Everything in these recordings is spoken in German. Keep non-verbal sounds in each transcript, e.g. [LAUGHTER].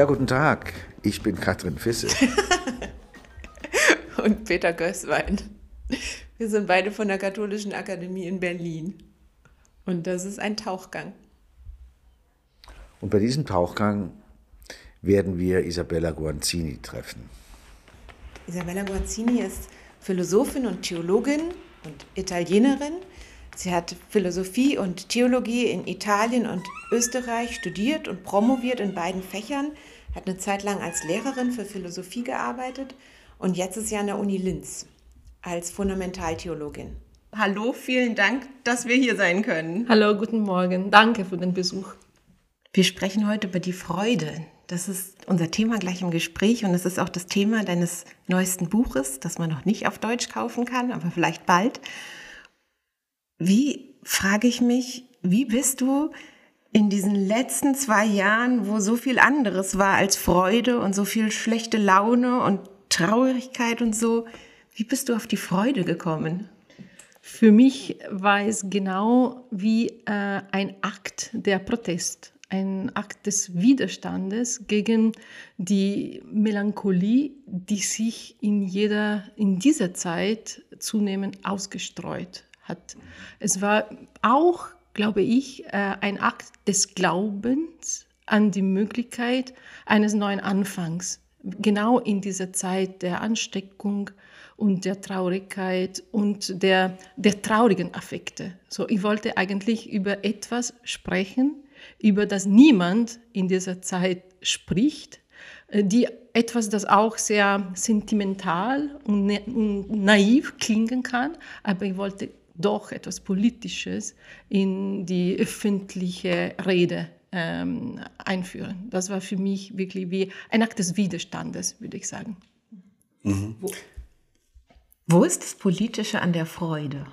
Ja, guten Tag. Ich bin Katrin Fisse. [LAUGHS] Und Peter Gößwein. Wir sind beide von der Katholischen Akademie in Berlin. Und das ist ein Tauchgang. Und bei diesem Tauchgang werden wir Isabella Guanzini treffen. Isabella Guanzini ist Philosophin und Theologin und Italienerin. Sie hat Philosophie und Theologie in Italien und Österreich studiert und promoviert in beiden Fächern, hat eine Zeit lang als Lehrerin für Philosophie gearbeitet und jetzt ist sie an der Uni Linz als Fundamentaltheologin. Hallo, vielen Dank, dass wir hier sein können. Hallo, guten Morgen. Danke für den Besuch. Wir sprechen heute über die Freude. Das ist unser Thema gleich im Gespräch und es ist auch das Thema deines neuesten Buches, das man noch nicht auf Deutsch kaufen kann, aber vielleicht bald. Wie, frage ich mich, wie bist du in diesen letzten zwei Jahren, wo so viel anderes war als Freude und so viel schlechte Laune und Traurigkeit und so, wie bist du auf die Freude gekommen? Für mich war es genau wie äh, ein Akt der Protest, ein Akt des Widerstandes gegen die Melancholie, die sich in, jeder, in dieser Zeit zunehmend ausgestreut hat. Es war auch, glaube ich, äh, ein Akt des Glaubens an die Möglichkeit eines neuen Anfangs, genau in dieser Zeit der Ansteckung und der Traurigkeit und der, der traurigen Affekte. So, ich wollte eigentlich über etwas sprechen, über das niemand in dieser Zeit spricht, äh, die etwas, das auch sehr sentimental und, und naiv klingen kann, aber ich wollte doch etwas Politisches in die öffentliche Rede ähm, einführen. Das war für mich wirklich wie ein Akt des Widerstandes, würde ich sagen. Mhm. Wo, wo ist das Politische an der Freude?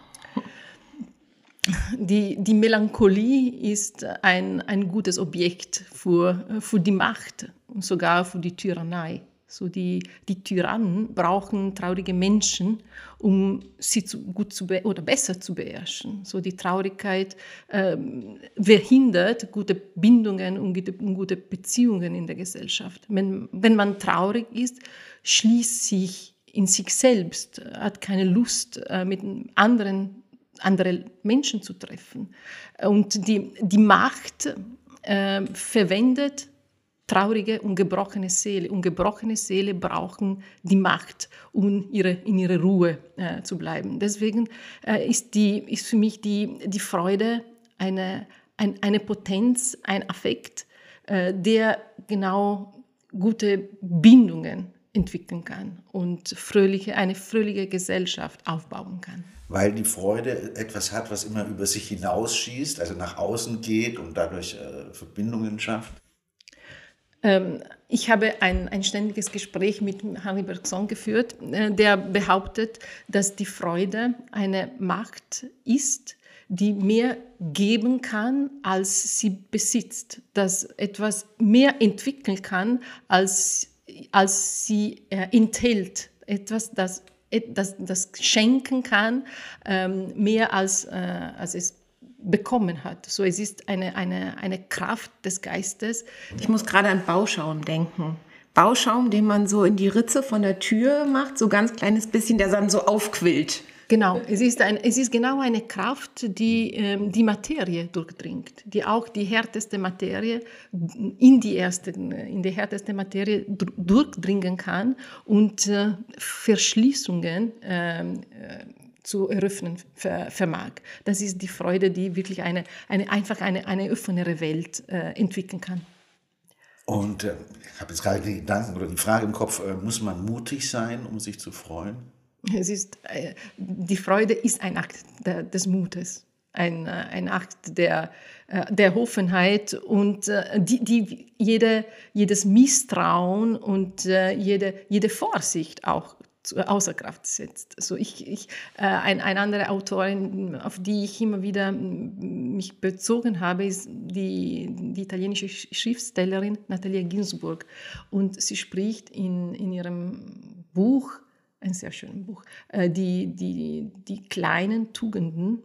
Die, die Melancholie ist ein, ein gutes Objekt für, für die Macht und sogar für die Tyrannei. So die, die Tyrannen brauchen traurige Menschen, um sie zu, gut zu oder besser zu beherrschen. So die Traurigkeit ähm, verhindert gute Bindungen und gute, und gute Beziehungen in der Gesellschaft. Wenn, wenn man traurig ist, schließt sich in sich selbst, hat keine Lust, äh, mit anderen andere Menschen zu treffen. Und die, die Macht äh, verwendet traurige und gebrochene Seele. Und gebrochene Seele brauchen die Macht, um ihre, in ihrer Ruhe äh, zu bleiben. Deswegen äh, ist, die, ist für mich die, die Freude eine, ein, eine Potenz, ein Affekt, äh, der genau gute Bindungen entwickeln kann und fröhliche, eine fröhliche Gesellschaft aufbauen kann. Weil die Freude etwas hat, was immer über sich hinausschießt, also nach außen geht und dadurch äh, Verbindungen schafft. Ähm, ich habe ein, ein ständiges Gespräch mit Harry Bergson geführt, äh, der behauptet, dass die Freude eine Macht ist, die mehr geben kann, als sie besitzt, dass etwas mehr entwickeln kann, als, als sie äh, enthält, etwas, das, das, das schenken kann, ähm, mehr als, äh, als es bekommen hat. So, es ist eine, eine, eine Kraft des Geistes. Ich muss gerade an Bauschaum denken. Bauschaum, den man so in die Ritze von der Tür macht, so ganz kleines bisschen, der dann so aufquillt. Genau, es ist, ein, es ist genau eine Kraft, die ähm, die Materie durchdringt, die auch die härteste Materie in die, erste, in die härteste Materie durchdringen kann und äh, Verschließungen äh, zu eröffnen vermag. Das ist die Freude, die wirklich eine, eine einfach eine, eine offenere Welt äh, entwickeln kann. Und äh, ich habe jetzt gerade den Gedanken oder die Frage im Kopf, äh, muss man mutig sein, um sich zu freuen? Es ist, äh, die Freude ist ein Akt der, des Mutes, ein, äh, ein Akt der, äh, der Offenheit und die, die jede, jedes Misstrauen und jede, jede Vorsicht auch außer Kraft setzt. Also ich, ich äh, ein, eine andere Autorin, auf die ich immer wieder mich bezogen habe, ist die, die italienische Schriftstellerin Natalia Ginsburg. Und sie spricht in, in ihrem Buch, ein sehr schönes Buch, äh, die, die, die kleinen Tugenden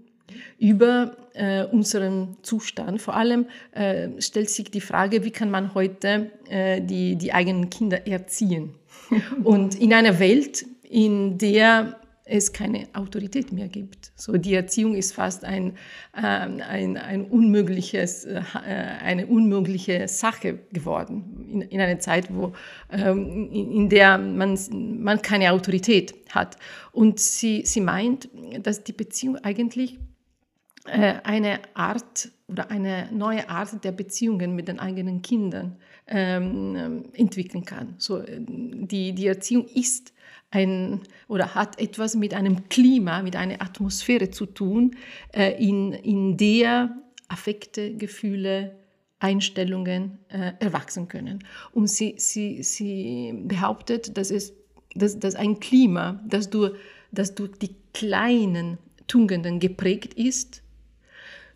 über äh, unseren Zustand. Vor allem äh, stellt sich die Frage, wie kann man heute äh, die, die eigenen Kinder erziehen? [LAUGHS] Und in einer Welt, in der es keine Autorität mehr gibt. So die Erziehung ist fast ein, ähm, ein, ein unmögliches, äh, eine unmögliche Sache geworden in, in einer Zeit, wo, ähm, in, der man, man keine Autorität hat. Und sie, sie meint, dass die Beziehung eigentlich äh, eine Art oder eine neue Art der Beziehungen mit den eigenen Kindern ähm, entwickeln kann. So, äh, die, die Erziehung ist ein oder hat etwas mit einem Klima, mit einer Atmosphäre zu tun, äh, in, in der Affekte, Gefühle, Einstellungen äh, erwachsen können. Und sie, sie, sie behauptet, dass, es, dass, dass ein Klima, das durch, das durch die kleinen Tugenden geprägt ist,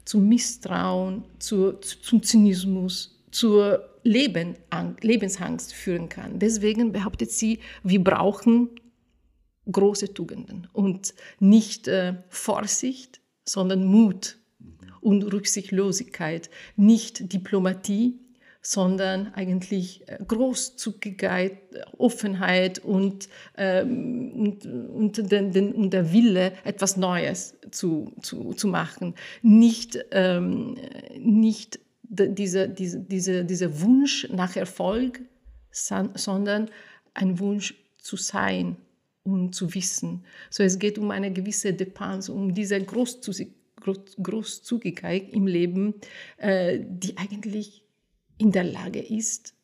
zum Misstrauen, zu, zum Zynismus, zur Leben, Lebensangst führen kann. Deswegen behauptet sie, wir brauchen große Tugenden und nicht äh, Vorsicht, sondern Mut und Rücksichtslosigkeit, nicht Diplomatie, sondern eigentlich äh, Großzügigkeit, Offenheit und, ähm, und, und, den, den, und, der Wille, etwas Neues zu, zu, zu machen. Nicht, ähm, nicht dieser diese, diese, diese Wunsch nach Erfolg, sondern ein Wunsch zu sein und zu wissen. So es geht um eine gewisse Depense, um diese Großzügigkeit im Leben, äh, die eigentlich in der Lage ist,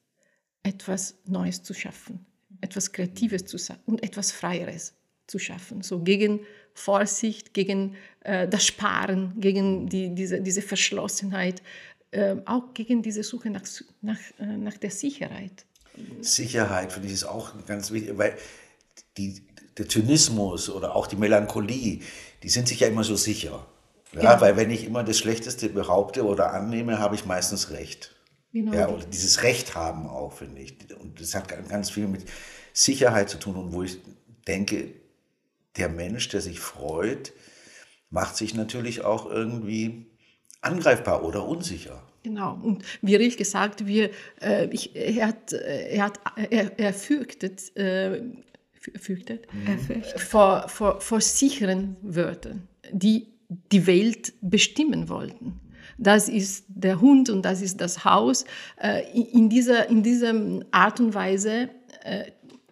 etwas Neues zu schaffen, etwas Kreatives zu schaffen und etwas Freieres zu schaffen. So gegen Vorsicht, gegen äh, das Sparen, gegen die, diese, diese Verschlossenheit, äh, auch gegen diese Suche nach, nach, äh, nach der Sicherheit. Sicherheit finde ich ist auch ganz wichtig, weil die, der Zynismus oder auch die Melancholie, die sind sich ja immer so sicher. Ja, genau. Weil wenn ich immer das Schlechteste behaupte oder annehme, habe ich meistens recht. Genau. Ja, oder dieses Recht haben auch, finde ich. Und das hat ganz viel mit Sicherheit zu tun und wo ich denke, der Mensch, der sich freut, macht sich natürlich auch irgendwie angreifbar oder unsicher. Genau, und wie Rill gesagt, wir, äh, ich, er, hat, er, hat, er, er fürchtet, äh, fürchtet mhm. vor, vor, vor sicheren Wörtern, die die Welt bestimmen wollten. Das ist der Hund und das ist das Haus. Äh, in dieser, in dieser Art und Weise äh,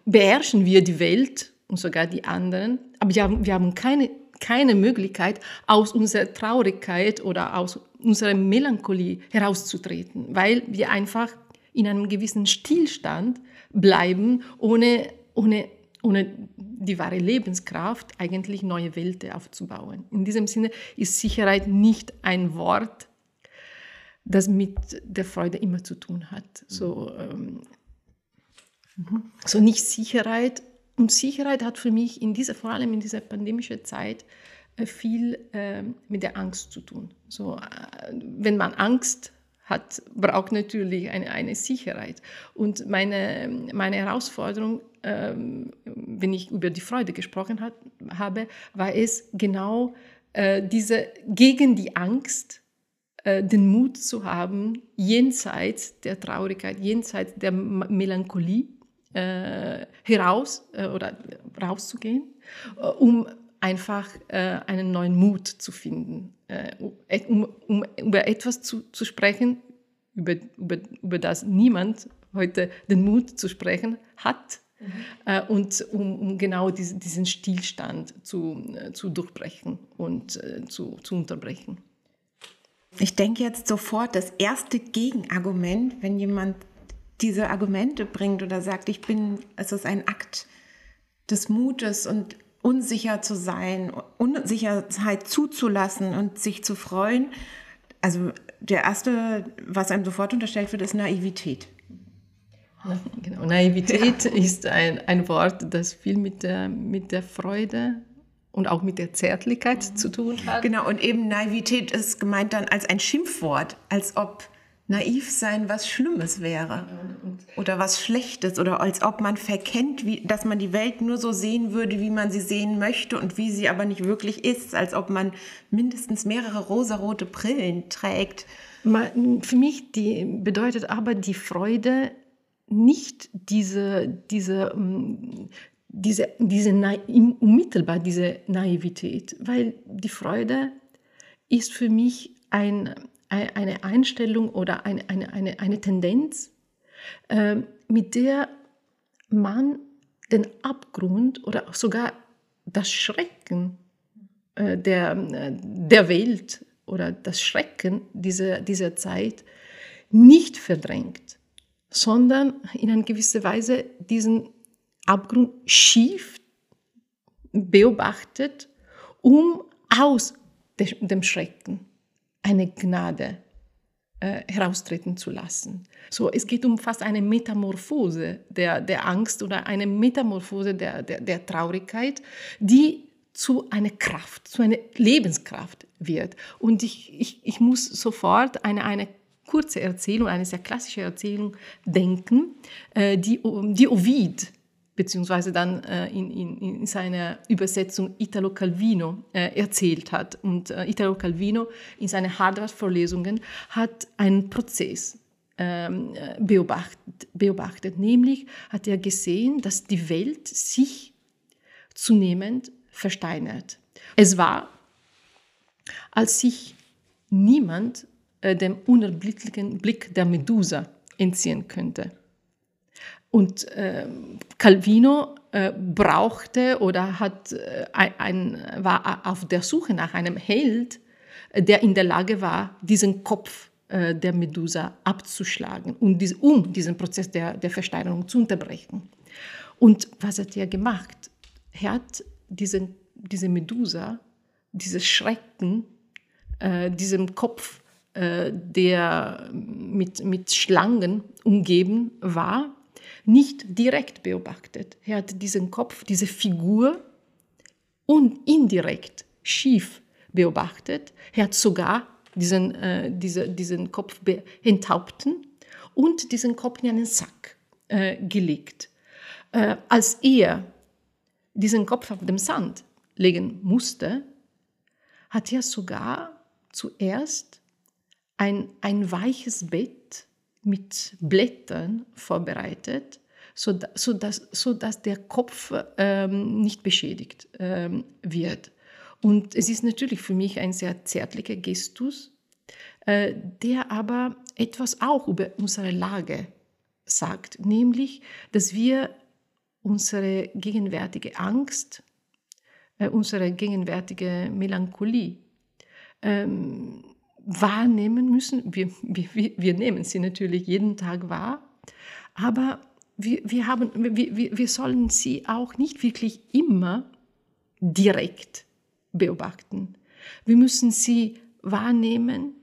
beherrschen wir die Welt und sogar die anderen, aber wir haben, wir haben keine, keine Möglichkeit, aus unserer Traurigkeit oder aus unserer Melancholie herauszutreten, weil wir einfach in einem gewissen Stillstand bleiben, ohne, ohne ohne die wahre Lebenskraft eigentlich neue Welten aufzubauen. In diesem Sinne ist Sicherheit nicht ein Wort, das mit der Freude immer zu tun hat. So, ähm, so nicht Sicherheit. Und Sicherheit hat für mich in dieser, vor allem in dieser pandemischen Zeit äh, viel äh, mit der Angst zu tun. So, äh, wenn man Angst hat, braucht natürlich eine, eine Sicherheit. Und meine, meine Herausforderung ähm, wenn ich über die Freude gesprochen hat, habe, war es genau äh, diese gegen die Angst äh, den Mut zu haben, jenseits der Traurigkeit, jenseits der Melancholie äh, heraus äh, oder rauszugehen, äh, um einfach einen neuen Mut zu finden, um, um, über etwas zu, zu sprechen, über, über, über das niemand heute den Mut zu sprechen hat, Mhm. und um, um, genau diesen, diesen Stillstand zu, äh, zu durchbrechen und äh, zu, zu unterbrechen. Ich denke jetzt sofort, das erste Gegenargument, wenn jemand diese Argumente bringt oder sagt, ich bin, es ist ein Akt des Mutes und unsicher zu sein, Unsicherheit zuzulassen und sich zu freuen. Also der erste, was einem sofort unterstellt wird, ist Naivität. [LAUGHS] Genau. Naivität ja. ist ein, ein Wort, das viel mit der, mit der Freude und auch mit der Zärtlichkeit mhm. zu tun hat. Genau, und eben Naivität ist gemeint dann als ein Schimpfwort, als ob naiv sein was Schlimmes wäre. oder was Schlechtes oder als ob man verkennt, wie, dass man die Welt nur so sehen würde, wie man sie sehen möchte und wie sie aber nicht wirklich ist, als ob man mindestens mehrere rosarote Brillen trägt. Für mich die, bedeutet aber die Freude nicht diese, diese, mm, diese, diese unmittelbar diese Naivität, weil die Freude ist für mich ein, eine Einstellung oder eine, eine, eine, eine Tendenz, äh, mit der man den Abgrund oder sogar das Schrecken äh, der, äh, der Welt oder das Schrecken dieser, dieser Zeit nicht verdrängt, sondern in einer gewissen Weise diesen Abgrund schief beobachtet, um aus dem Schrecken eine Gnade äh, heraustreten zu lassen. So, es geht um fast eine Metamorphose der, der Angst oder eine Metamorphose der, der, der Traurigkeit, die zu einer Kraft, zu einer Lebenskraft wird. Und ich, ich, ich muss sofort eine, eine kurze Erzählung, eine sehr klassische Erzählung denken, äh, die, die Ovid beziehungsweise dann äh, in, in, in, seiner Übersetzung Italo Calvino äh, erzählt hat. Und äh, Italo Calvino in seinen Harvard-Vorlesungen hat einen Prozess ähm, beobachtet, beobachtet. Nämlich hat er gesehen, dass die Welt sich zunehmend versteinert. Es war, als sich niemand äh, dem unerblicklichen Blick der Medusa entziehen könnte. Und äh, Calvino äh, brauchte oder hat, äh, ein, war auf der Suche nach einem Held, der in der Lage war, diesen Kopf äh, der Medusa abzuschlagen, um, dies, um diesen Prozess der, der Versteinerung zu unterbrechen. Und was hat er gemacht? Er hat diesen, diese Medusa, dieses Schrecken, äh, diesem Kopf, äh, der mit, mit Schlangen umgeben war, nicht direkt beobachtet. Er hat diesen Kopf, diese Figur und indirekt schief beobachtet. Er hat sogar diesen, äh, diese, diesen Kopf enthaupten und diesen Kopf in einen Sack äh, gelegt. Äh, als er diesen Kopf auf dem Sand legen musste, hat er sogar zuerst ein, ein weiches Bett mit Blättern vorbereitet, so, so, dass, so dass der Kopf ähm, nicht beschädigt ähm, wird. Und es ist natürlich für mich ein sehr zärtlicher Gestus, äh, der aber etwas auch über unsere Lage sagt, nämlich, dass wir unsere gegenwärtige Angst, äh, unsere gegenwärtige Melancholie ähm, wahrnehmen müssen. Wir, wir, wir nehmen sie natürlich jeden Tag wahr, aber wir, wir, haben, wir, wir sollen sie auch nicht wirklich immer direkt beobachten. Wir müssen sie wahrnehmen,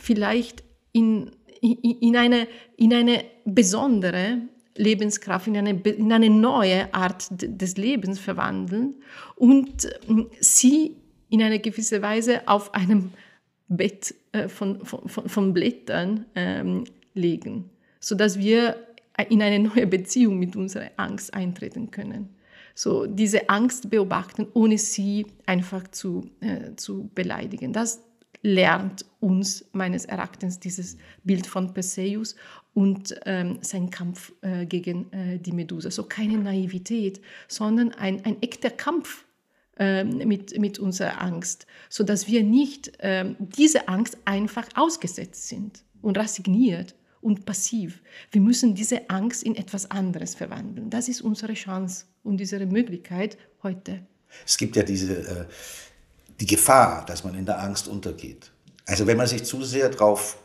vielleicht in, in, in, eine, in eine besondere Lebenskraft, in eine, in eine neue Art des Lebens verwandeln und sie in einer gewissen Weise auf einem Bett äh, von, von, von, Blättern ähm, legen, sodass wir in eine neue Beziehung mit unserer Angst eintreten können. So diese Angst beobachten, ohne sie einfach zu, äh, zu beleidigen. Das lernt uns meines Erachtens dieses Bild von Perseus und ähm, sein Kampf äh, gegen äh, die Medusa. So keine Naivität, sondern ein, ein echter Kampf mit, mit unserer Angst, sodass wir nicht ähm, diese Angst einfach ausgesetzt sind und resigniert und passiv. Wir müssen diese Angst in etwas anderes verwandeln. Das ist unsere Chance und unsere Möglichkeit heute. Es gibt ja diese, äh, die Gefahr, dass man in der Angst untergeht. Also wenn man sich zu sehr darauf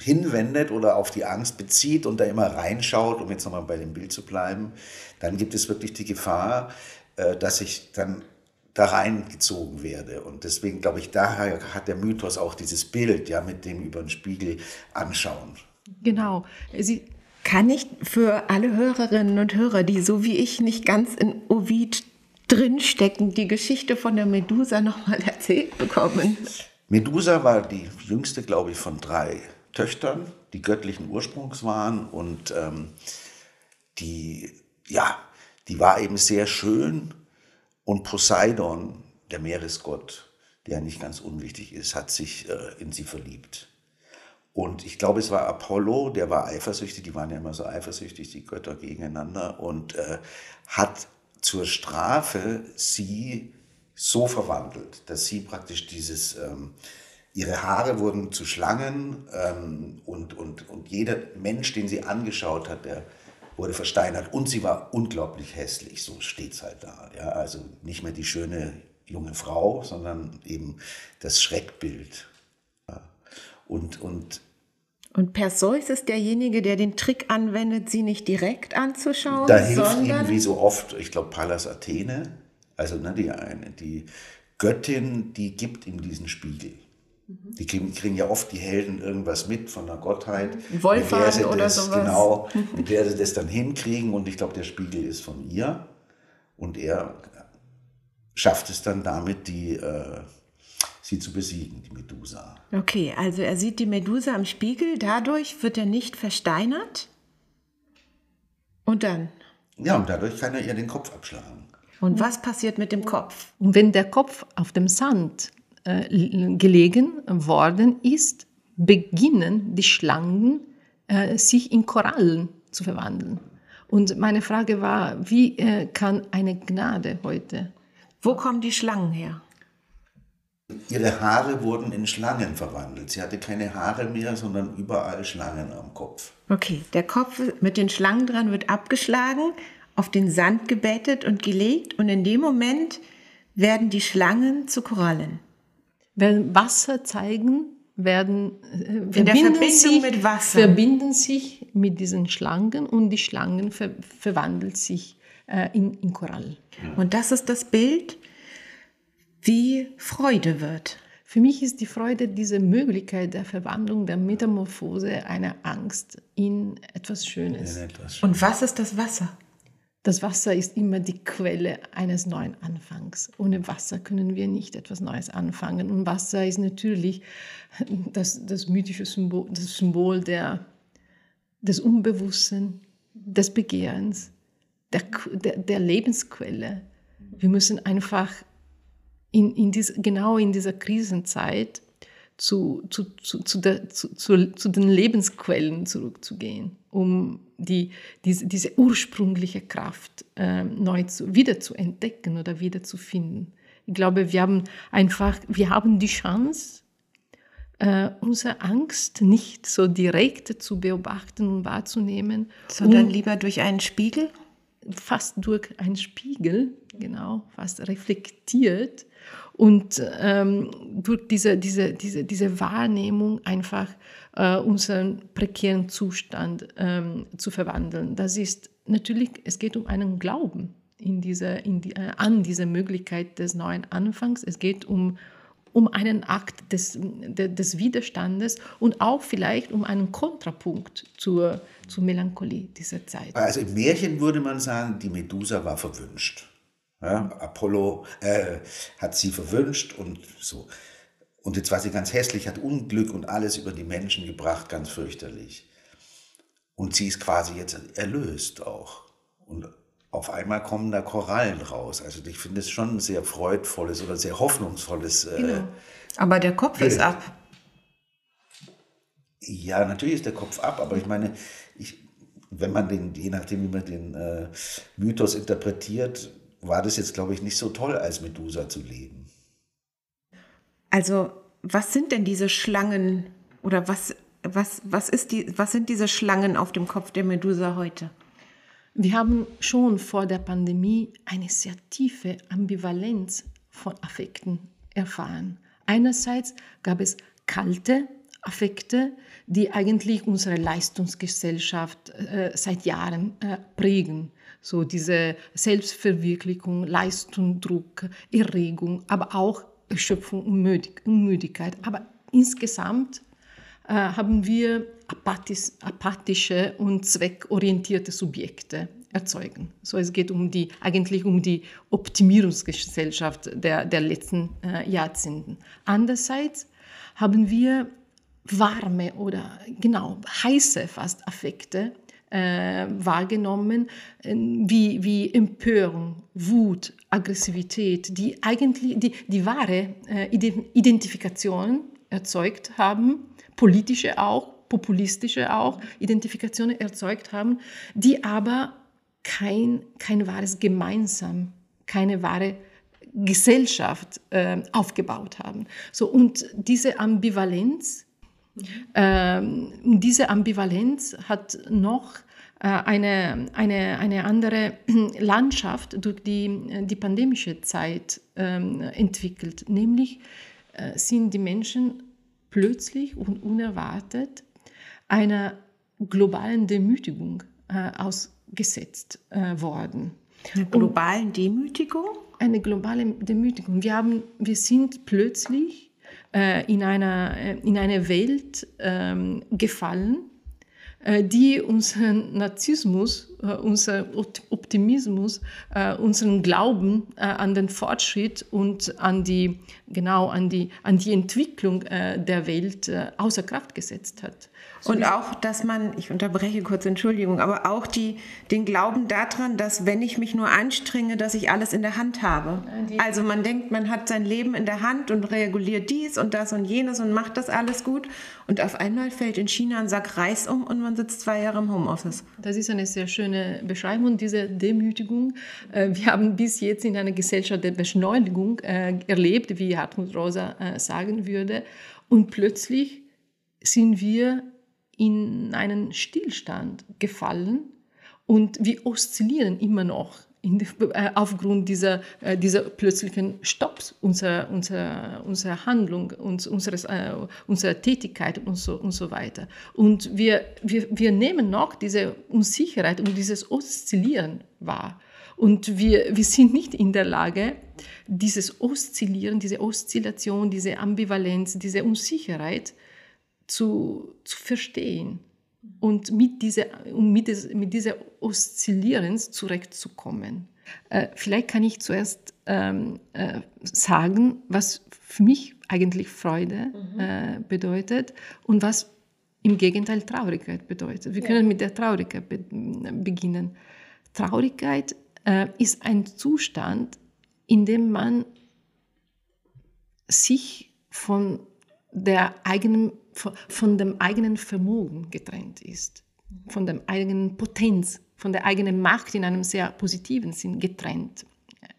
hinwendet oder auf die Angst bezieht und da immer reinschaut, um jetzt nochmal bei dem Bild zu bleiben, dann gibt es wirklich die Gefahr, dass ich dann da reingezogen werde. Und deswegen glaube ich, daher hat der Mythos auch dieses Bild, ja, mit dem über den Spiegel anschauen. Genau. Sie kann ich für alle Hörerinnen und Hörer, die so wie ich nicht ganz in Ovid drinstecken, die Geschichte von der Medusa nochmal [LAUGHS] erzählt bekommen? Medusa war die jüngste, glaube ich, von drei Töchtern, die göttlichen Ursprungs waren und ähm, die, ja, die war eben sehr schön. Und Poseidon, der Meeresgott, der nicht ganz unwichtig ist, hat sich äh, in sie verliebt. Und ich glaube, es war Apollo, der war eifersüchtig, die waren ja immer so eifersüchtig, die Götter gegeneinander, und äh, hat zur Strafe sie so verwandelt, dass sie praktisch dieses, ähm, ihre Haare wurden zu Schlangen ähm, und, und, und jeder Mensch, den sie angeschaut hat, der wurde versteinert und sie war unglaublich hässlich, so steht es halt da. Ja? Also nicht mehr die schöne junge Frau, sondern eben das Schreckbild. Ja? Und, und und Perseus ist derjenige, der den Trick anwendet, sie nicht direkt anzuschauen, da hilft ihm wie so oft, ich glaube, Pallas Athene, also ne, die, eine, die Göttin, die gibt ihm diesen Spiegel. Mhm. Die kriegen, kriegen, ja oft die Helden irgendwas mit von der Gottheit. Wohlfahrten oder das, sowas. Genau, mit der sie das dann hinkriegen und ich glaube, der Spiegel ist von ihr und er schafft es dann damit, die, äh, sie zu besiegen, die Medusa. Okay, also er sieht die Medusa im Spiegel, dadurch wird er nicht versteinert und dann? Ja, und dadurch kann er ihr den Kopf abschlagen. Und was passiert mit dem Kopf? Und wenn der Kopf auf dem Sand gelegen worden ist, beginnen die Schlangen äh, sich in Korallen zu verwandeln. Und meine Frage war, wie äh, kann eine Gnade heute? Wo kommen die Schlangen her? Ihre Haare wurden in Schlangen verwandelt. Sie hatte keine Haare mehr, sondern überall Schlangen am Kopf. Okay, der Kopf mit den Schlangen dran wird abgeschlagen auf den Sand gebettet und gelegt und in dem Moment werden die Schlangen zu Korallen. Wenn Wasser zeigen, werden äh, Verbindung sich, mit Wasser verbinden sich mit diesen Schlangen und die Schlangen ver verwandeln sich äh, in, in Korall. Und das ist das Bild, wie Freude wird. Für mich ist die Freude diese Möglichkeit der Verwandlung, der Metamorphose einer Angst in etwas Schönes. In etwas Schönes. Und was ist das Wasser? Das Wasser ist immer die Quelle eines neuen Anfangs. Ohne Wasser können wir nicht etwas Neues anfangen. Und Wasser ist natürlich das, das mythische Symbol, das Symbol der, des Unbewussten, des Begehrens, der, der, der Lebensquelle. Wir müssen einfach in, in dies, genau in dieser Krisenzeit zu, zu, zu, zu, der, zu, zu, zu den Lebensquellen zurückzugehen, um die, diese, diese ursprüngliche Kraft äh, neu zu, wieder zu entdecken oder wieder zu finden. Ich glaube, wir haben einfach, wir haben die Chance, äh, unsere Angst nicht so direkt zu beobachten und wahrzunehmen. Sondern um, lieber durch einen Spiegel? Fast durch einen Spiegel, genau, fast reflektiert und ähm, durch diese, diese, diese, diese Wahrnehmung einfach äh, unseren prekären Zustand ähm, zu verwandeln. Das ist natürlich, es geht um einen Glauben in diese, in die, äh, an diese Möglichkeit des neuen Anfangs. Es geht um, um einen Akt des, des Widerstandes und auch vielleicht um einen Kontrapunkt zur, zur Melancholie dieser Zeit. Also im Märchen würde man sagen, die Medusa war verwünscht. Ja, Apollo äh, hat sie verwünscht und so. Und jetzt war sie ganz hässlich, hat Unglück und alles über die Menschen gebracht, ganz fürchterlich. Und sie ist quasi jetzt erlöst auch. Und auf einmal kommen da Korallen raus. Also ich finde es schon ein sehr freudvolles oder sehr hoffnungsvolles. Äh, genau. Aber der Kopf Bild. ist ab. Ja, natürlich ist der Kopf ab, aber ich meine, ich, wenn man den, je nachdem, wie man den äh, Mythos interpretiert, war das jetzt, glaube ich, nicht so toll, als Medusa zu leben. Also, was sind denn diese Schlangen oder was, was, was, ist die, was sind diese Schlangen auf dem Kopf der Medusa heute? Wir haben schon vor der Pandemie eine sehr tiefe Ambivalenz von Affekten erfahren. Einerseits gab es kalte Affekte, die eigentlich unsere Leistungsgesellschaft äh, seit Jahren äh, prägen. So diese Selbstverwirklichung, Leistung, Druck, Erregung, aber auch Erschöpfung und Müdigkeit. Aber insgesamt äh, haben wir apathisch, apathische und zweckorientierte Subjekte erzeugen. So es geht um die, eigentlich um die Optimierungsgesellschaft der, der letzten äh, Jahrzehnten. Andererseits haben wir warme oder genau heiße fast Affekte äh, wahrgenommen, äh, wie, wie Empörung, Wut, Aggressivität, die eigentlich die, die wahre äh, Identifikation erzeugt haben, politische auch, populistische auch Identifikationen erzeugt haben, die aber kein, kein wahres Gemeinsam, keine wahre Gesellschaft äh, aufgebaut haben. So, und diese Ambivalenz, mhm. ähm, diese Ambivalenz hat noch eine, eine, eine andere [CLEARS THROAT] Landschaft durch die, die pandemische Zeit ähm, entwickelt. Nämlich äh, sind die Menschen plötzlich und unerwartet einer globalen Demütigung äh, ausgesetzt äh, worden. Einer globalen Demütigung? Eine globale Demütigung. Wir, haben, wir sind plötzlich äh, in, einer, äh, in eine Welt ähm, gefallen, äh, die unseren Narzissmus, äh, unser Optimismus, äh, unseren Glauben an den Fortschritt und an die, genau, an die, an die Entwicklung der Welt außer Kraft gesetzt hat. Und auch, dass man, ich unterbreche kurz, Entschuldigung, aber auch die, den Glauben daran, dass wenn ich mich nur anstrenge, dass ich alles in der Hand habe. Also man denkt, man hat sein Leben in der Hand und reguliert dies und das und jenes und macht das alles gut. Und auf einmal fällt in China ein Sack Reis um und man sitzt zwei Jahre im Homeoffice. Das ist eine sehr schöne Beschreibung, diese Demütigung. Äh, wir haben bis jetzt in einer Gesellschaft der Beschleunigung äh, erlebt, wie Hartmut Rosa äh, sagen würde. Und plötzlich sind wir in einen Stillstand gefallen und wir oszillieren immer noch die, äh, aufgrund dieser, äh, dieser plötzlichen Stopps unserer, unserer, unserer Handlung, uns, unseres, äh, unserer Tätigkeit und so, und so weiter. Und wir, wir, wir nehmen noch diese Unsicherheit und dieses Oszillieren wahr. Und wir, wir sind nicht in der Lage, dieses Oszillieren, diese Oszillation, diese Ambivalenz, diese Unsicherheit zu, zu verstehen und mit dieser, um mit, des, mit dieser Oszillierens zurechtzukommen. Äh, vielleicht kann ich zuerst ähm, äh, sagen, was für mich eigentlich Freude mhm. äh, bedeutet und was im Gegenteil Traurigkeit bedeutet. Wir ja. können mit der Traurigkeit be beginnen. Traurigkeit äh, ist ein Zustand, in dem man sich von der eigenen von dem eigenen Vermögen getrennt ist, von der eigenen Potenz, von der eigenen Macht in einem sehr positiven Sinn getrennt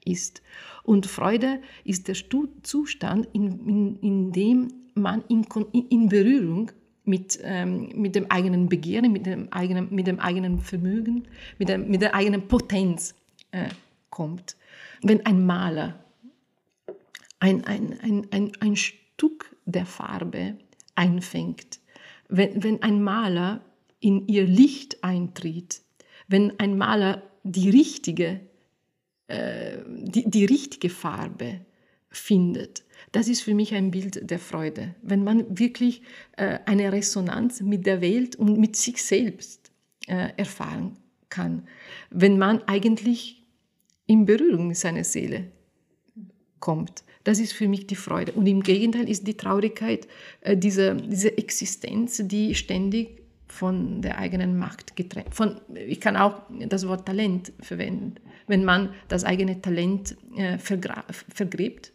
ist. Und Freude ist der Zustand, in, in, in dem man in, in Berührung mit, ähm, mit dem eigenen Begehren, mit dem eigenen, mit dem eigenen Vermögen, mit, der, mit der eigenen Potenz äh, kommt. Wenn ein Maler ein, ein, ein, ein, ein Stück der Farbe einfängt. Wenn, wenn ein Maler in ihr Licht eintritt, wenn ein Maler die richtige, äh, die, die richtige Farbe findet, das ist für mich ein Bild der Freude. Wenn man wirklich äh, eine Resonanz mit der Welt und mit sich selbst äh, erfahren kann. Wenn man eigentlich in Berührung mit seiner Seele kommt. Das ist für mich die Freude. Und im Gegenteil ist die Traurigkeit äh, diese, diese Existenz, die ständig von der eigenen Macht getrennt. Von, ich kann auch das Wort Talent verwenden. Wenn man das eigene Talent äh, vergräbt,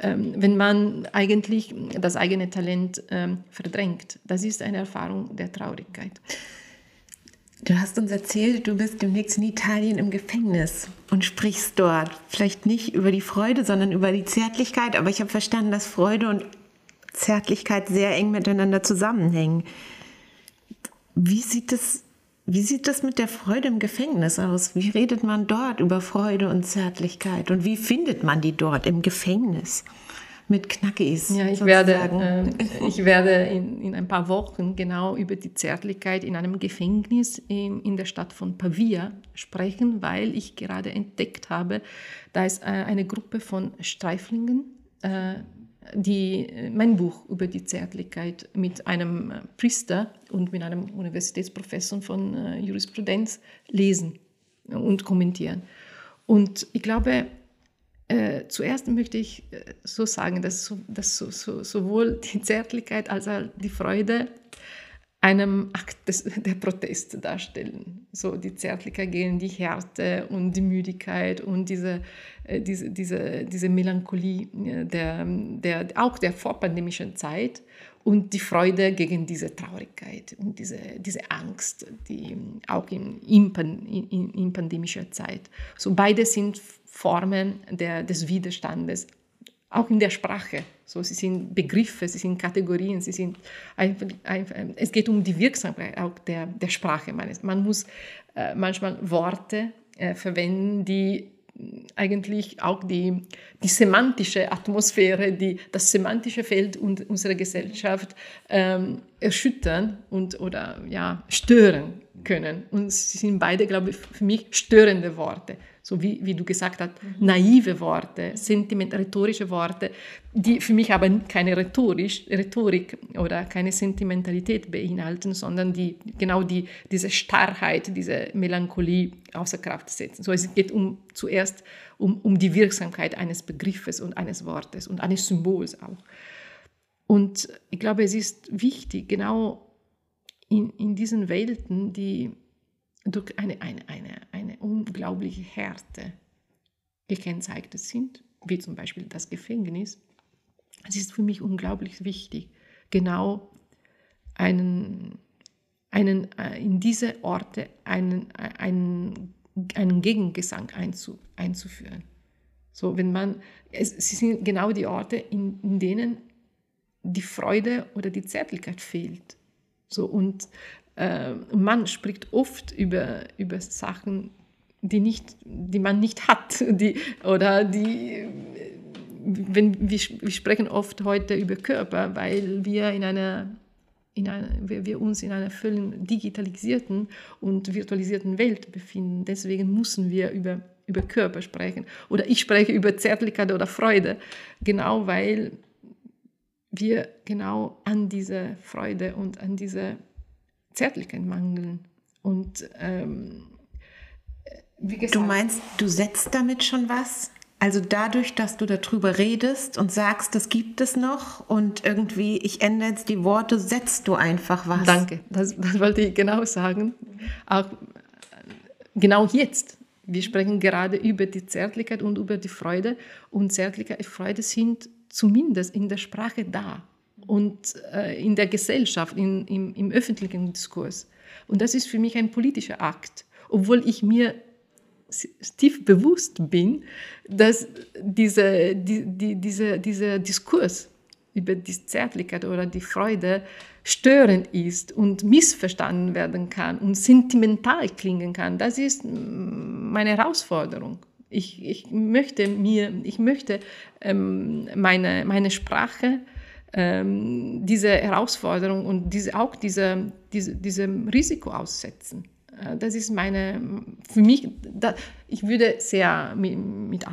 ähm, wenn man eigentlich das eigene Talent ähm, verdrängt. Das ist eine Erfahrung der Traurigkeit. Du hast uns erzählt, du bist demnächst in Italien im Gefängnis und sprichst dort. Vielleicht nicht über die Freude, sondern über die Zärtlichkeit. Aber ich habe verstanden, dass Freude und Zärtlichkeit sehr eng miteinander zusammenhängen. Wie sieht es, wie sieht das mit der Freude im Gefängnis aus? Wie redet man dort über Freude und Zärtlichkeit? Und wie findet man die dort im Gefängnis? Mit Knackis. Ja, ich werde, äh, ich werde in, in ein paar Wochen genau über die Zärtlichkeit in einem Gefängnis in, in der Stadt von Pavia sprechen, weil ich gerade entdeckt habe, da ist äh, eine Gruppe von Streiflingen, äh, die äh, mein Buch über die Zärtlichkeit mit einem äh, Priester und mit einem Universitätsprofessor von äh, Jurisprudenz lesen und kommentieren. Und ich glaube, Äh, zuerst möchte ich äh, so sagen, dass, dass so, so, sowohl die Zärtlichkeit als auch die Freude einem Akt des, [LAUGHS] der Protest darstellen. So die Zärtlichkeit gegen die Härte und die Müdigkeit und diese, äh, diese, diese, diese Melancholie äh, der, der, auch der vorpandemischen Zeit und die Freude gegen diese Traurigkeit und diese, diese Angst, die auch in, in, in, in pandemischer Zeit. So beide sind Formen der, des Widerstandes, auch in der Sprache. So, sie sind Begriffe, sie sind Kategorien, sie sind einfach, einfach, es geht um die Wirksamkeit auch der, der Sprache. Man muss äh, manchmal Worte äh, verwenden, die eigentlich auch die, die semantische Atmosphäre, die, das semantische Feld unserer Gesellschaft ähm, erschüttern und, oder ja, stören können. Und sie sind beide, glaube ich, für mich störende Worte so wie, wie du gesagt hast, naive Worte, sentiment, rhetorische Worte, die für mich aber keine Rhetorisch, Rhetorik oder keine Sentimentalität beinhalten, sondern die genau die, diese Starrheit, diese Melancholie außer Kraft setzen. So, es geht um, zuerst um, um die Wirksamkeit eines Begriffes und eines Wortes und eines Symbols auch. Und ich glaube, es ist wichtig, genau in, in diesen Welten, die durch eine, eine, eine, eine unglaubliche Härte gekennzeichnet sind, wie zum Beispiel das Gefängnis. Es ist für mich unglaublich wichtig, genau einen, einen, äh, in diese Orte einen, einen, einen Gegengesang einzu, einzuführen. So, wenn man, es, sie sind genau die Orte, in, in denen die Freude oder die Zärtlichkeit fehlt. So, und äh, man spricht oft über, über Sachen, die, nicht, die man nicht hat. [LAUGHS] Die, oder die, wenn, wir, wir sprechen oft heute über Körper, weil wir in einer in einer, wir, wir uns in einer völlig digitalisierten und virtualisierten Welt befinden. Deswegen müssen wir über, über Körper sprechen. Oder ich spreche über Zärtlichkeit oder Freude, genau weil wir genau an diese Freude und an diese Zärtlichkeit mangeln. Und ähm, wie gesagt, du meinst, du setzt damit schon was? Also dadurch, dass du darüber redest und sagst, das gibt es noch und irgendwie, ich ändere jetzt die Worte, setzt du einfach was. Danke, das, das wollte ich genau sagen. Auch genau jetzt. Wir sprechen gerade über die Zärtlichkeit und über die Freude. Und Zärtlichkeit und Freude sind zumindest in der Sprache da und äh, in der Gesellschaft, in, im, im öffentlichen Diskurs. Und das ist für mich ein politischer Akt, obwohl ich mir tief bewusst bin, dass diese, die, die, diese, dieser Diskurs über die Zärtlichkeit oder die Freude störend ist und missverstanden werden kann und sentimental klingen kann. Das ist meine Herausforderung. Ich, ich möchte mir, ich möchte ähm, meine, meine Sprache ähm, diese Herausforderung und diese, auch diese, diese, diesem Risiko aussetzen. Äh, das ist meine, für mich, da, ich würde sehr mit, mit,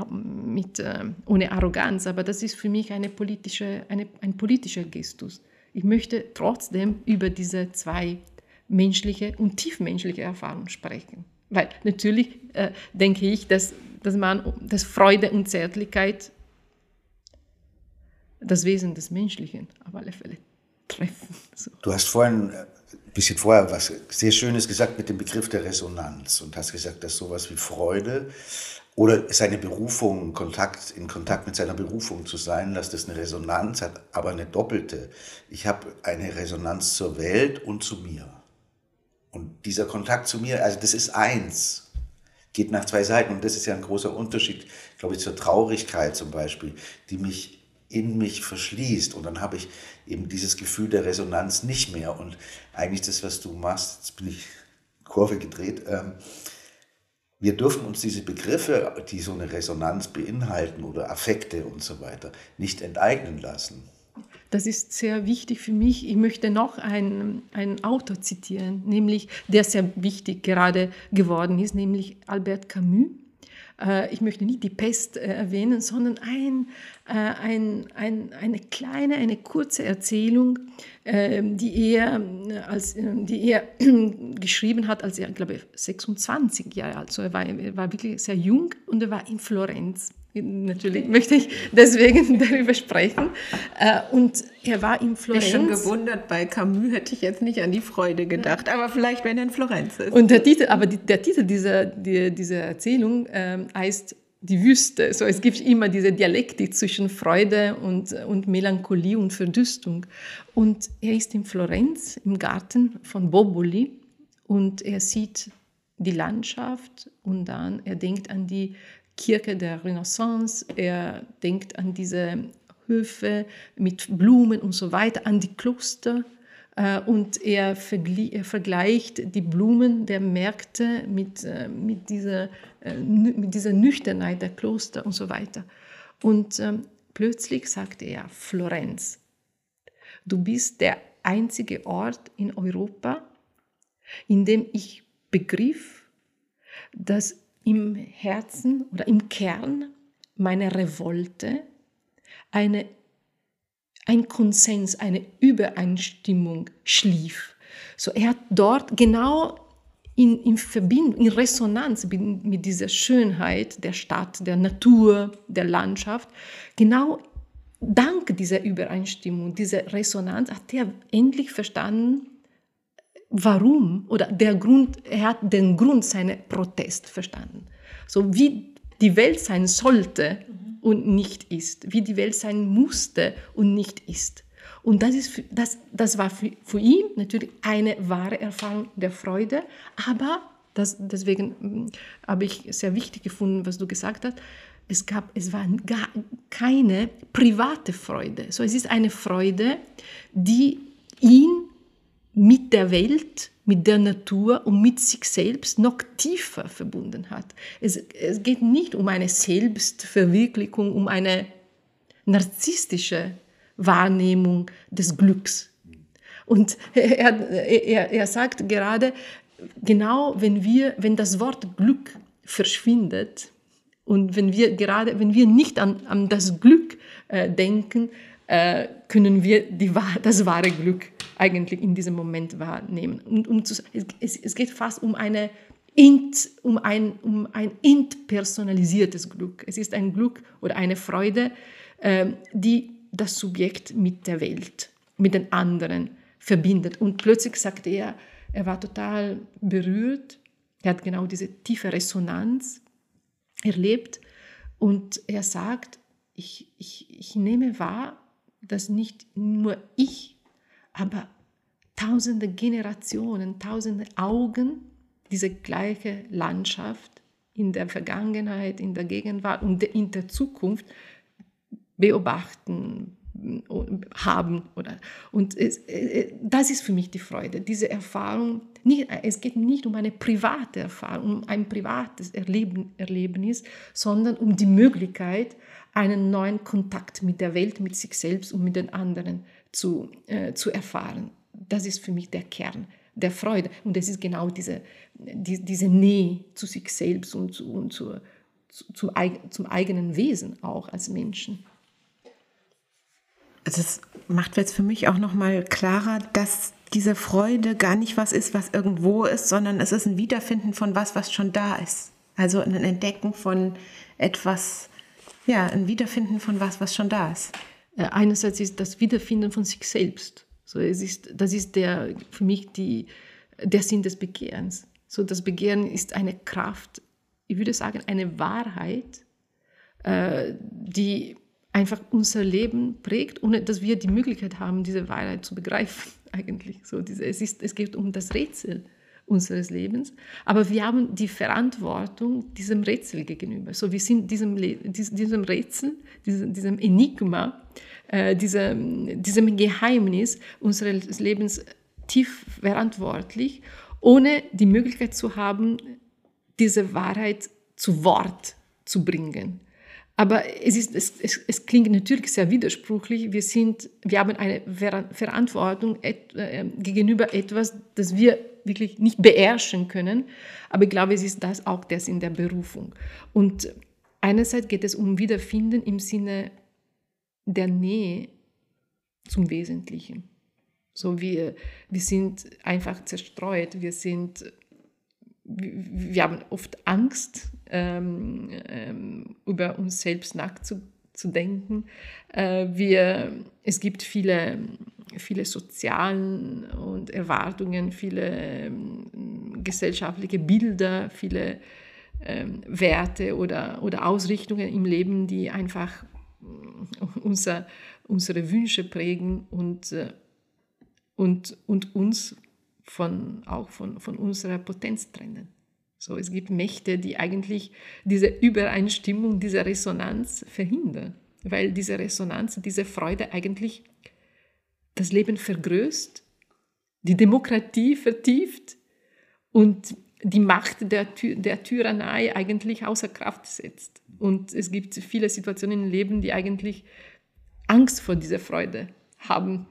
mit, äh, ohne Arroganz, aber das ist für mich eine politische, eine, ein politischer Gestus. Ich möchte trotzdem über diese zwei menschliche und tiefmenschliche Erfahrungen sprechen. Weil natürlich äh, denke ich, dass, dass man dass Freude und Zärtlichkeit das Wesen des Menschlichen auf alle Fälle treffen. So. Du hast vorhin ein äh, bisschen vorher was sehr Schönes gesagt mit dem Begriff der Resonanz und hast gesagt, dass sowas wie Freude oder seine Berufung, Kontakt, in Kontakt mit seiner Berufung zu sein, dass das eine Resonanz hat, aber eine doppelte. Ich habe eine Resonanz zur Welt und zu mir. Und dieser Kontakt zu mir, also das ist eins, geht nach zwei Seiten. Und das ist ja ein großer Unterschied, glaube ich, zur Traurigkeit zum Beispiel, die mich in mich verschließt. Und dann habe ich eben dieses Gefühl der Resonanz nicht mehr. Und eigentlich das, was du machst, jetzt bin ich Kurve gedreht, ähm, wir dürfen uns diese Begriffe, die so eine Resonanz beinhalten oder Affekte und so weiter, nicht enteignen lassen. Das ist sehr wichtig für mich. Ich möchte noch einen, einen Autor zitieren, nämlich der sehr wichtig gerade geworden ist, nämlich Albert Camus. Äh, ich möchte nicht die Pest äh, erwähnen, sondern ein, äh, ein, ein, eine kleine, eine kurze Erzählung, die er, als, die er [CLEARS THROAT] geschrieben hat, als er, glaube ich, 26 Jahre alt war. Er war, er war wirklich sehr jung und er war in Florenz. Natürlich möchte ich deswegen [LAUGHS] darüber sprechen. Äh, und er war in Florenz. Ich bin schon gewundert, bei Camus hätte ich jetzt nicht an die Freude gedacht, aber vielleicht, wenn er in Florenz ist. Und der Titel, aber der Titel dieser, dieser Erzählung ähm, heißt die Wüste. So, es gibt immer diese Dialektik zwischen Freude und, und Melancholie und Verdüstung. Und er ist in Florenz im Garten von Boboli und er sieht die Landschaft und dann er denkt an die Kirche der Renaissance, er denkt an diese Höfe mit Blumen und so weiter, an die Kloster äh, und er, er, vergleicht die Blumen der Märkte mit, äh, mit, dieser, äh, mit dieser Nüchternheit der Kloster und so weiter. Und ähm, plötzlich sagte er, Florenz, du bist der einzige Ort in Europa, in dem ich begriff, dass im Herzen oder im Kern meiner Revolte eine, ein Konsens, eine Übereinstimmung schlief. So, er hat dort genau in, in Verbindung, in Resonanz mit, mit dieser Schönheit der Stadt, der Natur, der Landschaft, genau dank dieser Übereinstimmung, dieser Resonanz hat er endlich verstanden, warum oder der Grund, er hat den Grund seiner Protest verstanden. So wie die Welt sein sollte und nicht ist, wie die Welt sein musste und nicht ist. Und das, ist, das, das war für, für ihn natürlich eine wahre Erfahrung der Freude, aber das, deswegen hm, habe ich sehr wichtig gefunden, was du gesagt hast. Es, gab, es war gar keine private Freude. So, es ist eine Freude, die ihn mit der Welt, mit der Natur und mit sich selbst noch tiefer verbunden hat. Es, es geht nicht um eine Selbstverwirklichung, um eine narzisstische Wahrnehmung des Glücks. Und [LAUGHS] er, er, er sagt gerade, genau wenn, wir, wenn das Wort Glück verschwindet und wenn wir gerade, wenn wir nicht an, an das Glück äh, denken, äh, können wir die, das wahre Glück eigentlich in diesem Moment wahrnehmen. Und um zu, es, es geht fast um, eine int, um, ein, um ein entpersonalisiertes Glück. Es ist ein Glück oder eine Freude, äh, die das Subjekt mit der Welt, mit den anderen verbindet. Und plötzlich sagte er, er war total berührt, er hat genau diese tiefe Resonanz erlebt und er sagt, ich, ich, ich nehme wahr, dass nicht nur ich, aber tausende Generationen, tausende Augen diese gleiche Landschaft in der Vergangenheit, in der Gegenwart und in der Zukunft beobachten haben oder? Und es, äh, das ist für mich die Freude diese Erfahrung. Nicht, es geht nicht um eine private Erfahrung um ein privates Erleben, Erlebnis sondern um die Möglichkeit einen neuen Kontakt mit der Welt, mit sich selbst und mit den anderen zu, äh, zu erfahren. Das ist für mich der Kern der Freude. Und es ist genau diese, die, diese Nähe zu sich selbst und, zu, und zu, zu, zum, eigenen Wesen auch als Menschen. Das macht jetzt für mich auch nochmal klarer, dass diese Freude gar nicht was ist, was irgendwo ist, sondern es ist ein Wiederfinden von was, was schon da ist. Also ein Entdecken von etwas, ja, ein Wiederfinden von was, was schon da ist. Äh, einerseits ist das Wiederfinden von sich selbst. So, es ist, das ist der, für mich die, der Sinn des Begehrens. So, das Begehren ist eine Kraft, ich würde sagen, eine Wahrheit, äh, die einfach unser Leben prägt, ohne dass wir die Möglichkeit haben, diese Wahrheit zu begreifen. [LAUGHS] Eigentlich so, diese, es, ist, es geht um das Rätsel unseres Lebens. Aber wir haben die Verantwortung diesem Rätsel gegenüber. So, wir sind diesem, diesem Rätsel, diesem, Enigma, äh, diesem, diesem Geheimnis unseres Lebens tief verantwortlich, ohne die Möglichkeit zu haben, diese Wahrheit zu Wort zu bringen. Aber es, ist, es, es, es, klingt natürlich sehr widersprüchlich. Wir, sind, wir haben eine Verantwortung äh, gegenüber etwas, das wir wirklich nicht beherrschen können. Aber ich glaube, es ist das auch der Sinn der Berufung. Und einerseits geht es um Wiederfinden im Sinne der Nähe zum Wesentlichen. So wir, wir sind einfach zerstreut, wir sind wir haben oft Angst ähm, ähm, über uns selbst nachzudenken. Äh, wir, es gibt viele, viele sozialen und Erwartungen, viele ähm, gesellschaftliche Bilder, viele ähm, Werte oder, oder Ausrichtungen im Leben, die einfach äh, unser, unsere Wünsche prägen und, äh, und, und uns von, auch von, von unserer Potenz trennen. So, es gibt Mächte, die eigentlich diese Übereinstimmung, diese Resonanz verhindern, weil diese Resonanz, diese Freude eigentlich das Leben vergrößt, die Demokratie vertieft und die Macht der, der Tyrannei eigentlich außer Kraft setzt. Und es gibt viele Situationen im Leben, die eigentlich Angst vor dieser Freude haben.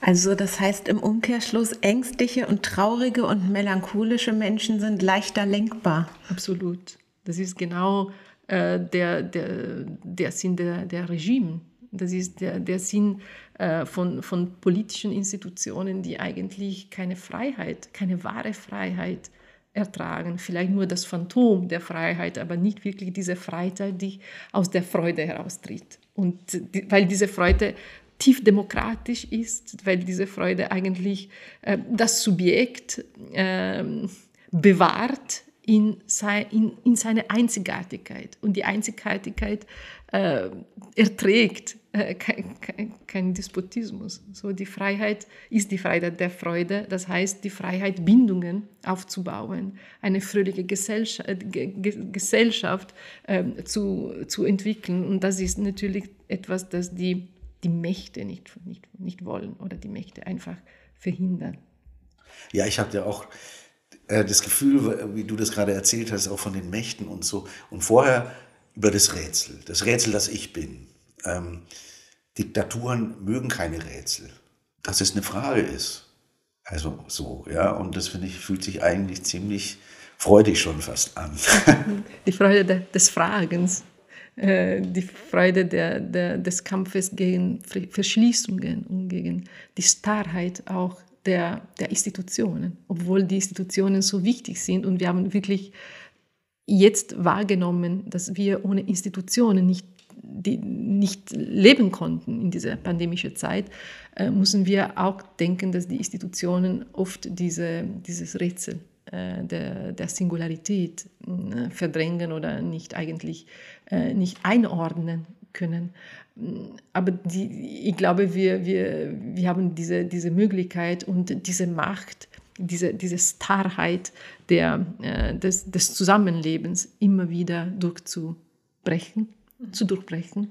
Also das heißt im Umkehrschluss, ängstliche und traurige und melancholische Menschen sind leichter lenkbar. Absolut. Das ist genau äh, der, der, der Sinn der, der Regime. Das ist der, der Sinn äh, von, von politischen Institutionen, die eigentlich keine Freiheit, keine wahre Freiheit ertragen. Vielleicht nur das Phantom der Freiheit, aber nicht wirklich diese Freiheit, die aus der Freude heraustritt. Und die, weil diese Freude tief demokratisch ist, weil diese Freude eigentlich äh, das Subjekt äh, bewahrt in, sei, in, in seine Einzigartigkeit. Und die Einzigartigkeit äh, erträgt äh, kein, kein, kein, Despotismus. So die Freiheit ist die Freiheit der Freude, das heißt die Freiheit, Bindungen aufzubauen, eine fröhliche Gesellschaft, äh, Gesellschaft äh, zu, zu entwickeln. Und das ist natürlich etwas, das die, die Mächte nicht, nicht, nicht wollen oder die Mächte einfach verhindern. Ja, ich habe ja auch äh, das Gefühl, wie du das gerade erzählt hast, auch von den Mächten und so. Und vorher über das Rätsel, das Rätsel, das ich bin. Ähm, Diktaturen mögen keine Rätsel. Dass es eine Frage ist. Also so, ja. Und das finde ich, fühlt sich eigentlich ziemlich freudig schon fast an. Die Freude des Fragens, äh, die Freude der, der, des Kampfes gegen Verschließungen und gegen die Starrheit auch der, der Institutionen, obwohl die Institutionen so wichtig sind und wir haben wirklich jetzt wahrgenommen, dass wir ohne Institutionen nicht, die nicht leben konnten in dieser pandemischen Zeit, äh, müssen wir auch denken, dass die Institutionen oft diese, dieses Rätsel der, der Singularität äh, verdrängen oder nicht eigentlich äh, nicht einordnen können. Aber die, ich glaube, wir, wir, wir haben diese, diese Möglichkeit und diese Macht, diese, diese Starrheit der, äh, des, des Zusammenlebens immer wieder durchzubrechen, zu durchbrechen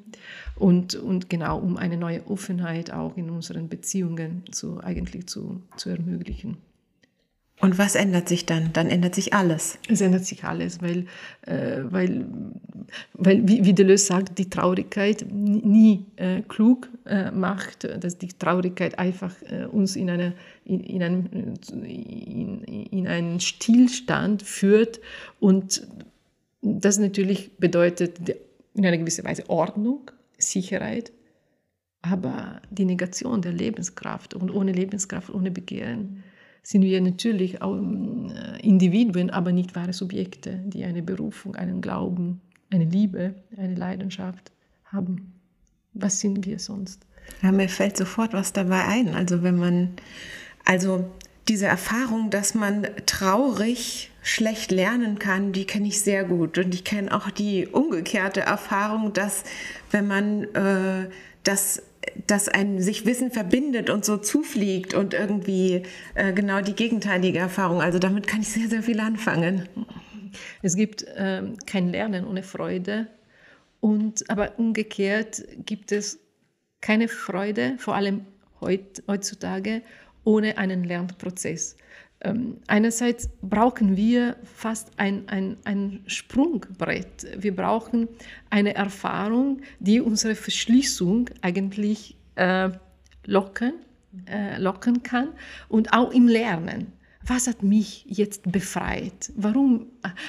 und, und genau um eine neue Offenheit auch in unseren Beziehungen zu, eigentlich zu, zu ermöglichen. Und was ändert sich dann? Dann ändert sich alles. Es ändert sich alles, weil, äh, weil, weil wie, wie Deleuze sagt, die Traurigkeit nie äh, klug äh, macht, dass die Traurigkeit einfach äh, uns in, eine, in, in, einen, in, in einen Stillstand führt. Und das natürlich bedeutet in einer gewissen Weise Ordnung, Sicherheit, aber die Negation der Lebenskraft und ohne Lebenskraft, ohne Begehren sind wir natürlich auch äh, Individuen, aber nicht wahre Subjekte, die eine Berufung, einen Glauben, eine Liebe, eine Leidenschaft haben. Was sind wir sonst? Ja, mir fällt sofort was dabei ein. Also wenn man, also diese Erfahrung, dass man traurig schlecht lernen kann, die kenne ich sehr gut. Und ich kenne auch die umgekehrte Erfahrung, dass wenn man äh, das dass ein sich Wissen verbindet und so zufliegt und irgendwie äh, genau die gegenteilige Erfahrung. Also damit kann ich sehr, sehr viel anfangen. Es gibt ähm, kein Lernen ohne Freude. Und, aber umgekehrt gibt es keine Freude, vor allem heut, heutzutage, ohne einen Lernprozess. Ähm, einerseits brauchen wir fast ein, ein, ein Sprungbrett. Wir brauchen eine Erfahrung, die unsere Verschließung eigentlich äh, locken, äh, locken kann und auch im Lernen. Was hat mich jetzt befreit? Warum?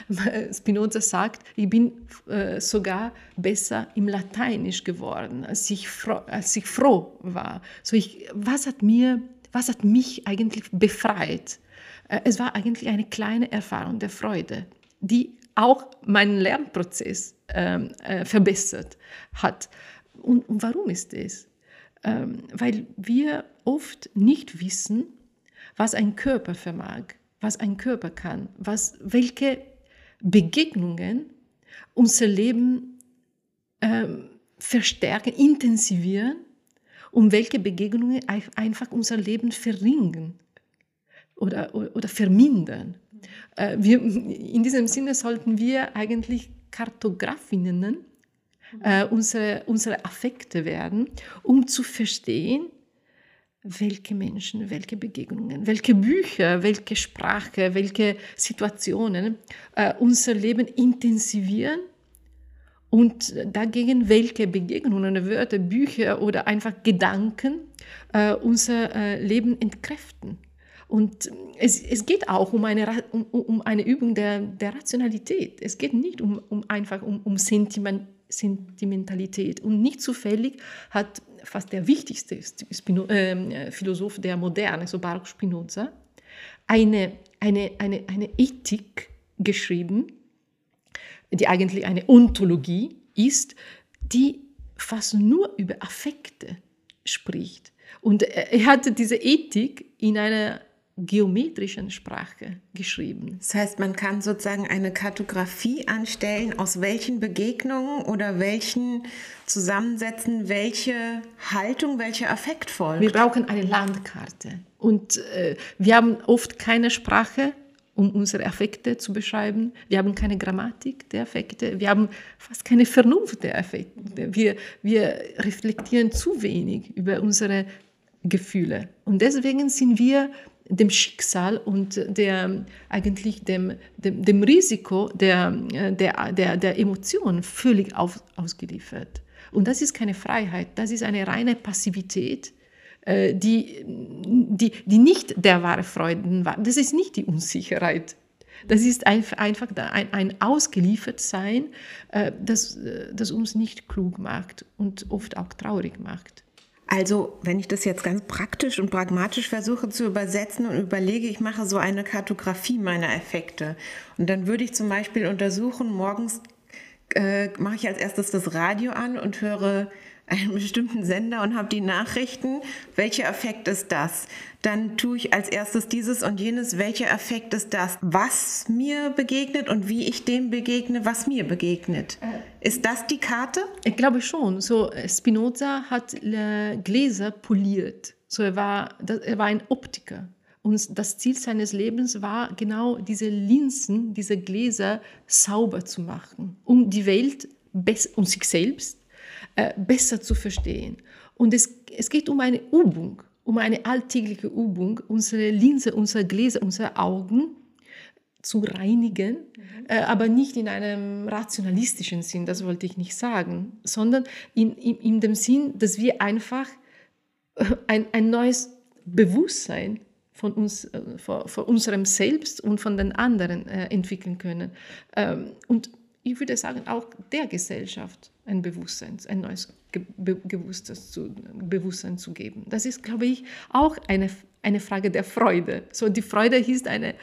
[LAUGHS] Spinoza sagt, ich bin äh, sogar besser im Lateinisch geworden, als ich froh, als ich froh war. So ich, was, hat mir, was hat mich eigentlich befreit? Äh, es war eigentlich eine kleine Erfahrung der Freude. die auch meinen Lernprozess ähm, äh, verbessert hat. Und, und, warum ist das? Ähm, weil wir oft nicht wissen, was ein Körper vermag, was ein Körper kann, was, welche Begegnungen unser Leben ähm, verstärken, intensivieren und welche Begegnungen einfach unser Leben verringern oder, oder, vermindern. Äh, wir, in diesem Sinne sollten wir eigentlich Kartografinnen äh, unsere, unsere Affekte werden, um zu verstehen, welche Menschen, welche Begegnungen, welche Bücher, welche Sprache, welche Situationen äh, unser Leben intensivieren und dagegen welche Begegnungen, Wörter, Bücher oder einfach Gedanken äh, unser äh, Leben entkräften. Und es, es geht auch um eine, um, um eine Übung der, der Rationalität. Es geht nicht um, um einfach um, um Sentiment, Sentimentalität. Und nicht zufällig hat fast der wichtigste Spino, äh, Philosoph der Moderne, so Baruch Spinoza, eine, eine, eine, eine Ethik geschrieben, die eigentlich eine Ontologie ist, die fast nur über Affekte spricht. Und er hatte diese Ethik in einer geometrischen Sprache geschrieben. Das heißt, man kann sozusagen eine Kartografie anstellen, aus welchen Begegnungen oder welchen Zusammensätzen welche Haltung, welcher Affekt folgt. Wir brauchen eine Landkarte. Und äh, wir haben oft keine Sprache, um unsere Affekte zu beschreiben. Wir haben keine Grammatik der Affekte. Wir haben fast keine Vernunft der Affekte. Wir, wir reflektieren zu wenig über unsere Gefühle. Und deswegen sind wir dem Schicksal und der, eigentlich dem, dem, dem Risiko der, der, der, der Emotionen völlig auf, ausgeliefert. Und das ist keine Freiheit, das ist eine reine Passivität, äh, die, die, die nicht der wahre Freuden war. Das ist nicht die Unsicherheit. Das ist einfach ein, ein Ausgeliefertsein, äh, das, äh, das uns nicht klug macht und oft auch traurig macht. Also, wenn ich das jetzt ganz praktisch und pragmatisch versuche zu übersetzen und überlege, ich mache so eine Kartografie meiner Effekte. Und dann würde ich zum Beispiel untersuchen, morgens äh, mache ich als erstes das Radio an und höre einen bestimmten Sender und habe die Nachrichten. Welcher Effekt ist das? Dann tue ich als erstes dieses und jenes. Welcher Effekt ist das? Was mir begegnet und wie ich dem begegne, was mir begegnet. Ist das die Karte? Ich glaube schon. So Spinoza hat Gläser poliert. So er war, er war ein Optiker. Und das Ziel seines Lebens war genau diese Linsen, diese Gläser sauber zu machen, um die Welt und sich selbst äh, besser zu verstehen. Und es, es geht um eine Übung, um eine alltägliche Übung, unsere Linse, unsere Gläser, unsere Augen zu reinigen, mhm. äh, aber nicht in einem rationalistischen Sinn, das wollte ich nicht sagen, sondern in, in, in dem Sinn, dass wir einfach äh, ein, ein neues Bewusstsein von, uns, von, von unserem Selbst und von den anderen äh, entwickeln können. Ähm, und ich würde sagen, auch der Gesellschaft ein Bewusstsein, ein neues Bewusstsein zu geben. Das ist, glaube ich, auch eine, eine Frage der Freude. So, die Freude [LAUGHS] ist eine,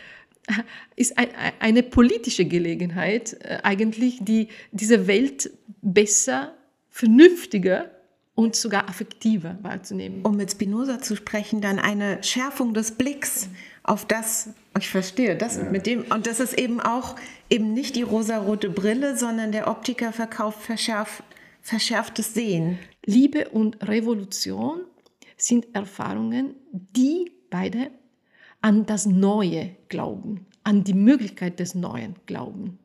ist ein, eine politische Gelegenheit, äh, eigentlich die, diese Welt besser, vernünftiger und sogar affektiver wahrzunehmen. Um mit Spinoza zu sprechen, dann eine Schärfung des Blicks auf das, ich verstehe, das ja. mit dem, und das ist eben auch eben nicht die rosarote Brille, sondern der Optiker verkauft verschärf, verschärftes Sehen. Liebe und Revolution sind Erfahrungen, die beide an das Neue glauben, an die Möglichkeit des Neuen glauben.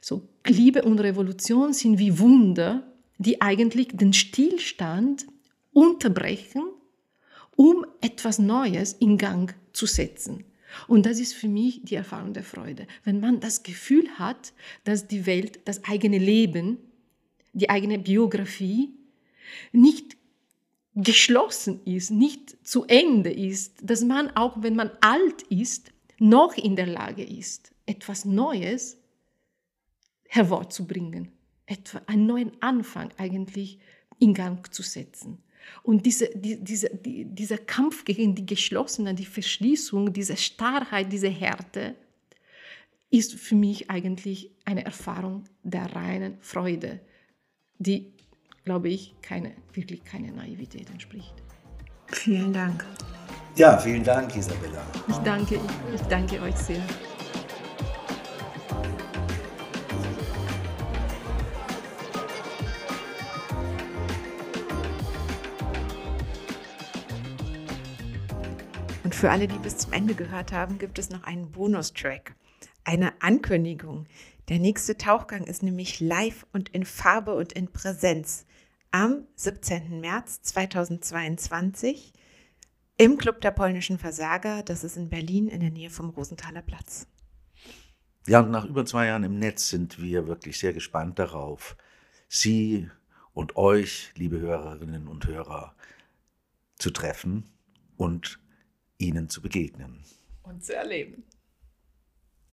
So Liebe und Revolution sind wie Wunder, die eigentlich den Stillstand unterbrechen, um etwas Neues in Gang zu setzen. Und das ist für mich die Erfahrung der Freude. Wenn man das Gefühl hat, dass die Welt, das eigene Leben, die eigene Biografie nicht geschlossen ist, nicht zu Ende ist, dass man auch, wenn man alt ist, noch in der Lage ist, etwas Neues hervorzubringen etwa einen neuen Anfang eigentlich in Gang zu setzen. Und diese, die, diese, die, dieser Kampf gegen die Geschlossene, die Verschließung, diese Starrheit, diese Härte, ist für mich eigentlich eine Erfahrung der reinen Freude, die, glaube ich, keine, wirklich keine Naivität entspricht. Vielen Dank. Ja, vielen Dank, Isabella. Ich danke, ich danke euch sehr. Für alle, die bis zum Ende gehört haben, gibt es noch einen Bonustrack, eine Ankündigung. Der nächste Tauchgang ist nämlich live und in Farbe und in Präsenz am 17. März 2022 im Club der polnischen Versager. Das ist in Berlin in der Nähe vom Rosenthaler Platz. Ja, und nach über zwei Jahren im Netz sind wir wirklich sehr gespannt darauf, Sie und euch, liebe Hörerinnen und Hörer, zu treffen und Ihnen zu begegnen. Und zu erleben.